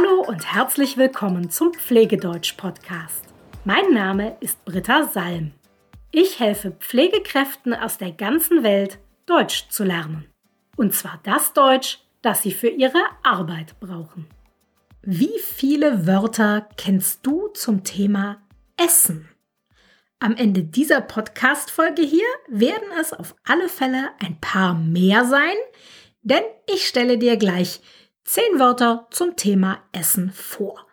Hallo und herzlich willkommen zum Pflegedeutsch-Podcast. Mein Name ist Britta Salm. Ich helfe Pflegekräften aus der ganzen Welt, Deutsch zu lernen. Und zwar das Deutsch, das sie für ihre Arbeit brauchen. Wie viele Wörter kennst du zum Thema Essen? Am Ende dieser Podcast-Folge hier werden es auf alle Fälle ein paar mehr sein, denn ich stelle dir gleich zehn Wörter zum Thema Essen vor.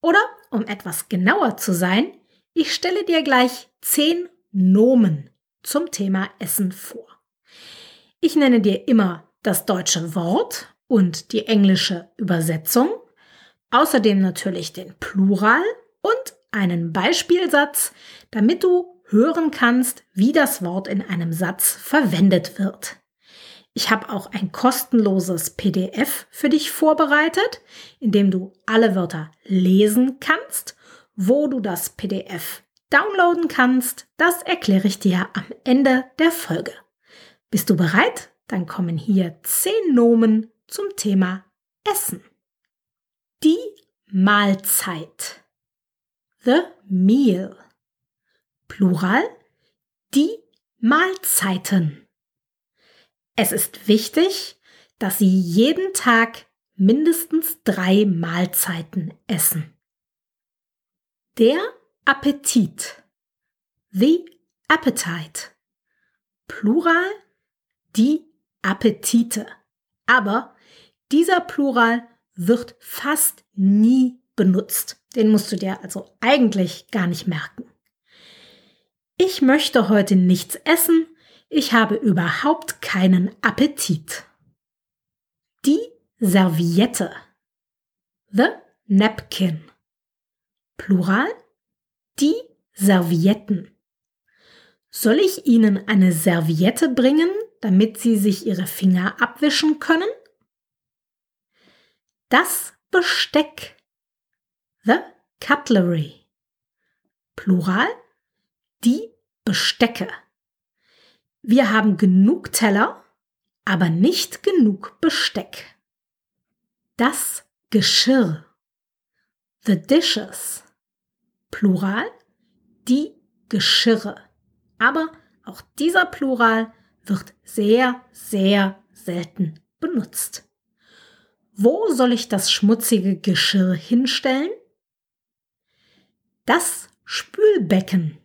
Oder, um etwas genauer zu sein, ich stelle dir gleich zehn Nomen zum Thema Essen vor. Ich nenne dir immer das deutsche Wort und die englische Übersetzung, außerdem natürlich den Plural und einen Beispielsatz, damit du hören kannst, wie das Wort in einem Satz verwendet wird. Ich habe auch ein kostenloses PDF für dich vorbereitet, in dem du alle Wörter lesen kannst. Wo du das PDF downloaden kannst, das erkläre ich dir am Ende der Folge. Bist du bereit? Dann kommen hier zehn Nomen zum Thema Essen. Die Mahlzeit. The meal. Plural. Die Mahlzeiten. Es ist wichtig, dass Sie jeden Tag mindestens drei Mahlzeiten essen. Der Appetit. The appetite. Plural die Appetite. Aber dieser Plural wird fast nie benutzt. Den musst du dir also eigentlich gar nicht merken. Ich möchte heute nichts essen, ich habe überhaupt keinen Appetit. Die Serviette. The napkin. Plural. Die Servietten. Soll ich Ihnen eine Serviette bringen, damit Sie sich Ihre Finger abwischen können? Das Besteck. The cutlery. Plural. Die Bestecke. Wir haben genug Teller, aber nicht genug Besteck. Das Geschirr. The dishes. Plural. Die Geschirre. Aber auch dieser Plural wird sehr, sehr selten benutzt. Wo soll ich das schmutzige Geschirr hinstellen? Das Spülbecken.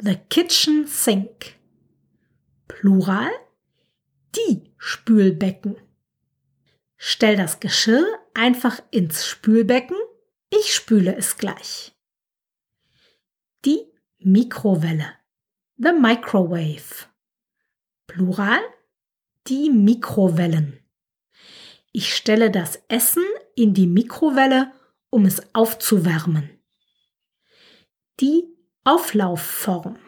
The kitchen sink. Plural die Spülbecken. Stell das Geschirr einfach ins Spülbecken. Ich spüle es gleich. Die Mikrowelle. The microwave. Plural die Mikrowellen. Ich stelle das Essen in die Mikrowelle, um es aufzuwärmen. Die Auflaufform.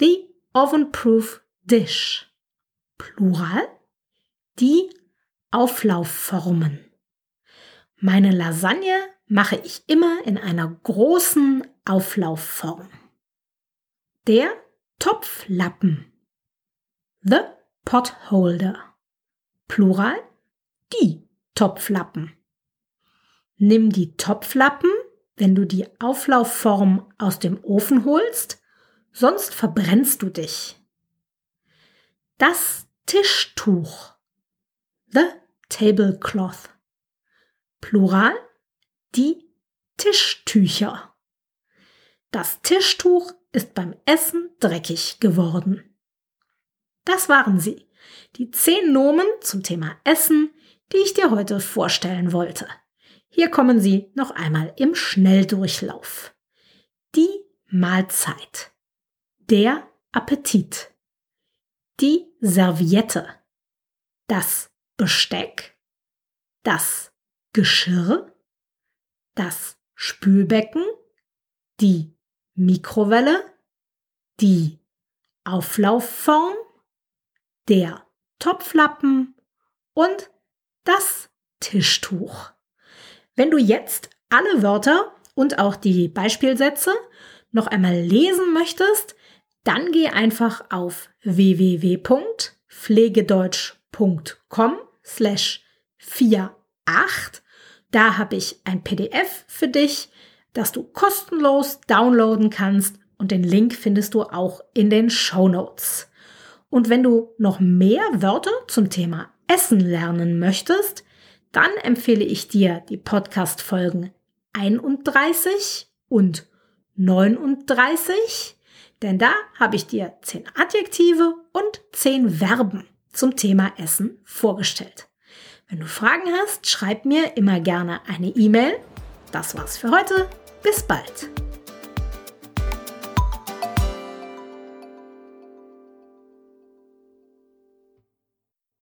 The oven-proof Dish. Plural. Die Auflaufformen. Meine Lasagne mache ich immer in einer großen Auflaufform. Der Topflappen. The Potholder. Plural. Die Topflappen. Nimm die Topflappen, wenn du die Auflaufform aus dem Ofen holst, sonst verbrennst du dich. Das Tischtuch. The tablecloth. Plural. Die Tischtücher. Das Tischtuch ist beim Essen dreckig geworden. Das waren sie, die zehn Nomen zum Thema Essen, die ich dir heute vorstellen wollte. Hier kommen sie noch einmal im Schnelldurchlauf. Die Mahlzeit. Der Appetit die Serviette, das Besteck, das Geschirr, das Spülbecken, die Mikrowelle, die Auflaufform, der Topflappen und das Tischtuch. Wenn du jetzt alle Wörter und auch die Beispielsätze noch einmal lesen möchtest, dann geh einfach auf www.pflegedeutsch.com slash 48. Da habe ich ein PDF für dich, das du kostenlos downloaden kannst und den Link findest du auch in den Show Notes. Und wenn du noch mehr Wörter zum Thema Essen lernen möchtest, dann empfehle ich dir die Podcast-Folgen 31 und 39, denn da habe ich dir 10 Adjektive und 10 Verben zum Thema Essen vorgestellt. Wenn du Fragen hast, schreib mir immer gerne eine E-Mail. Das war's für heute. Bis bald.